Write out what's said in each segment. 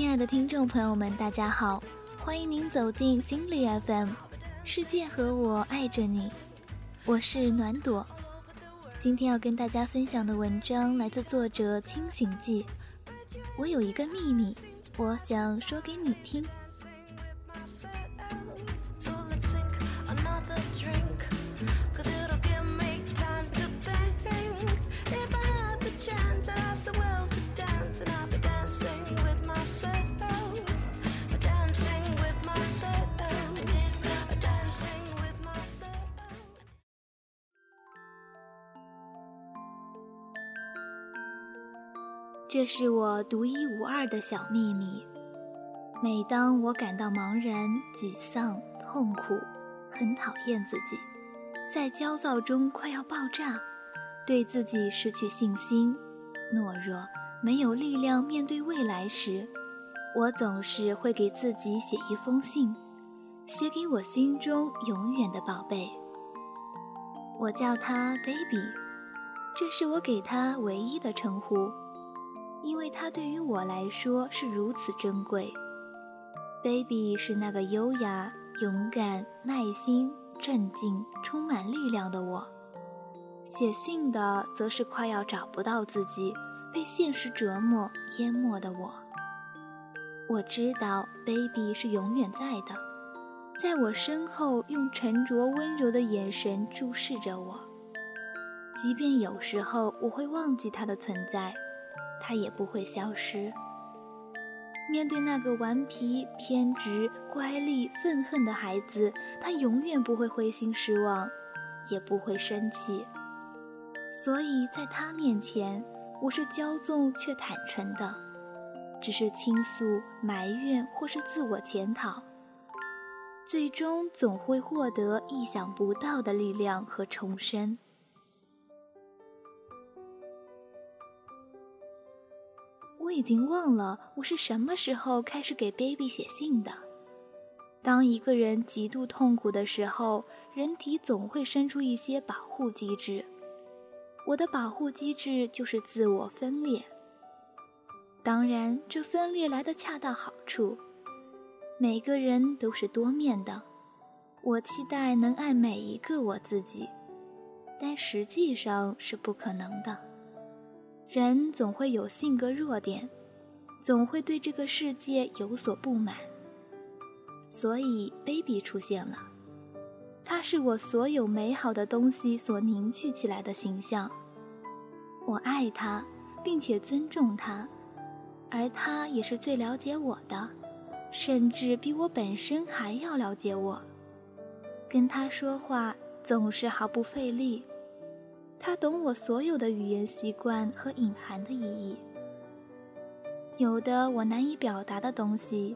亲爱的听众朋友们，大家好，欢迎您走进心理 FM，世界和我爱着你，我是暖朵。今天要跟大家分享的文章来自作者清醒记。我有一个秘密，我想说给你听。这是我独一无二的小秘密。每当我感到茫然、沮丧、痛苦，很讨厌自己，在焦躁中快要爆炸，对自己失去信心、懦弱、没有力量面对未来时，我总是会给自己写一封信，写给我心中永远的宝贝。我叫他 baby，这是我给他唯一的称呼。因为它对于我来说是如此珍贵，baby 是那个优雅、勇敢、耐心、镇静、充满力量的我；写信的则是快要找不到自己、被现实折磨淹没的我。我知道 baby 是永远在的，在我身后用沉着温柔的眼神注视着我，即便有时候我会忘记它的存在。他也不会消失。面对那个顽皮、偏执、乖戾、愤恨的孩子，他永远不会灰心失望，也不会生气。所以在他面前，我是骄纵却坦诚的，只是倾诉、埋怨或是自我检讨，最终总会获得意想不到的力量和重生。我已经忘了我是什么时候开始给 baby 写信的。当一个人极度痛苦的时候，人体总会生出一些保护机制。我的保护机制就是自我分裂。当然，这分裂来的恰到好处。每个人都是多面的，我期待能爱每一个我自己，但实际上是不可能的。人总会有性格弱点，总会对这个世界有所不满，所以 baby 出现了。他是我所有美好的东西所凝聚起来的形象。我爱他，并且尊重他，而他也是最了解我的，甚至比我本身还要了解我。跟他说话总是毫不费力。他懂我所有的语言习惯和隐含的意义，有的我难以表达的东西，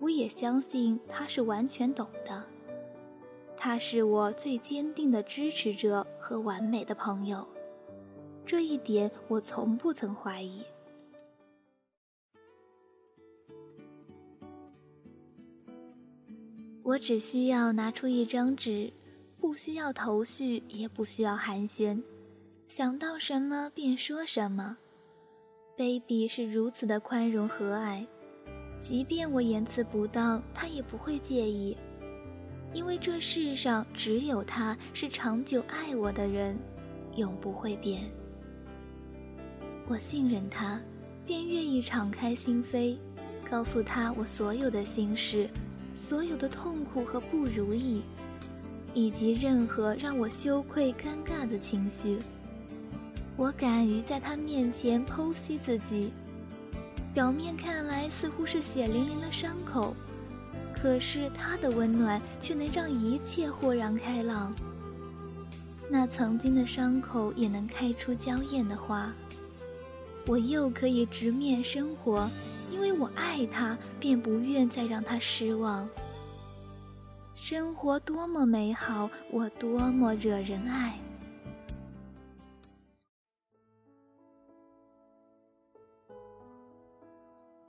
我也相信他是完全懂的。他是我最坚定的支持者和完美的朋友，这一点我从不曾怀疑。我只需要拿出一张纸，不需要头绪，也不需要寒暄。想到什么便说什么，baby 是如此的宽容和蔼，即便我言辞不当，他也不会介意，因为这世上只有他是长久爱我的人，永不会变。我信任他，便愿意敞开心扉，告诉他我所有的心事，所有的痛苦和不如意，以及任何让我羞愧尴尬的情绪。我敢于在他面前剖析自己，表面看来似乎是血淋淋的伤口，可是他的温暖却能让一切豁然开朗。那曾经的伤口也能开出娇艳的花。我又可以直面生活，因为我爱他，便不愿再让他失望。生活多么美好，我多么惹人爱。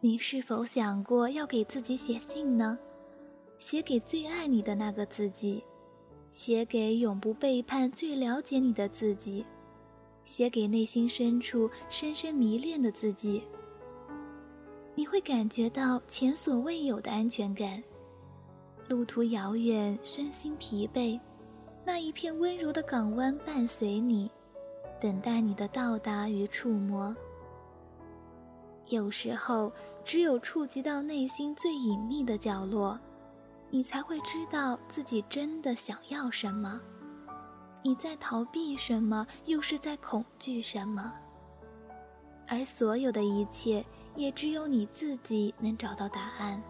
你是否想过要给自己写信呢？写给最爱你的那个自己，写给永不背叛、最了解你的自己，写给内心深处深深迷恋的自己。你会感觉到前所未有的安全感。路途遥远，身心疲惫，那一片温柔的港湾伴随你，等待你的到达与触摸。有时候，只有触及到内心最隐秘的角落，你才会知道自己真的想要什么。你在逃避什么，又是在恐惧什么？而所有的一切，也只有你自己能找到答案。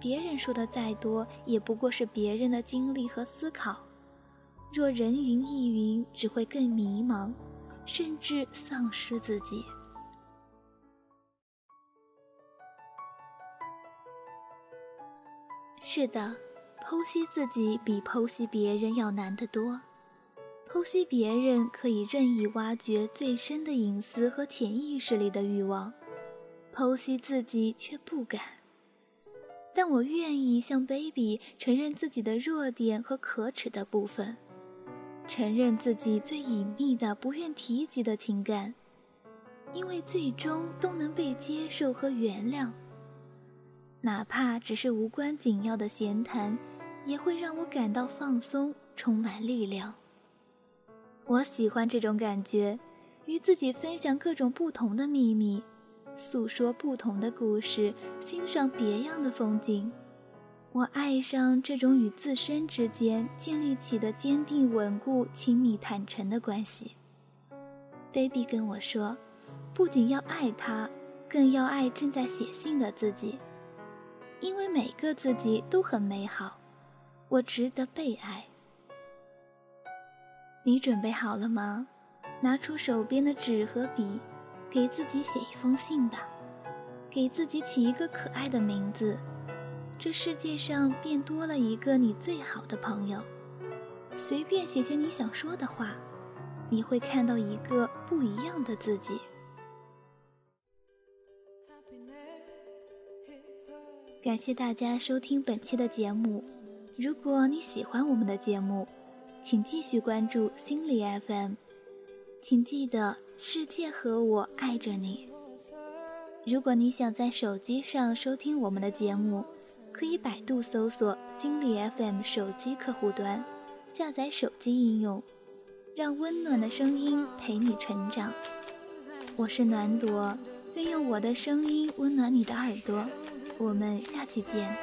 别人说的再多，也不过是别人的经历和思考。若人云亦云，只会更迷茫，甚至丧失自己。是的，剖析自己比剖析别人要难得多。剖析别人可以任意挖掘最深的隐私和潜意识里的欲望，剖析自己却不敢。但我愿意向 baby 承认自己的弱点和可耻的部分，承认自己最隐秘的、不愿提及的情感，因为最终都能被接受和原谅。哪怕只是无关紧要的闲谈，也会让我感到放松，充满力量。我喜欢这种感觉，与自己分享各种不同的秘密。诉说不同的故事，欣赏别样的风景。我爱上这种与自身之间建立起的坚定、稳固、亲密、坦诚的关系。Baby 跟我说，不仅要爱他，更要爱正在写信的自己，因为每个自己都很美好。我值得被爱。你准备好了吗？拿出手边的纸和笔。给自己写一封信吧，给自己起一个可爱的名字，这世界上便多了一个你最好的朋友。随便写写你想说的话，你会看到一个不一样的自己。感谢大家收听本期的节目，如果你喜欢我们的节目，请继续关注心理 FM。请记得，世界和我爱着你。如果你想在手机上收听我们的节目，可以百度搜索“心理 FM” 手机客户端，下载手机应用，让温暖的声音陪你成长。我是暖朵，愿用我的声音温暖你的耳朵。我们下期见。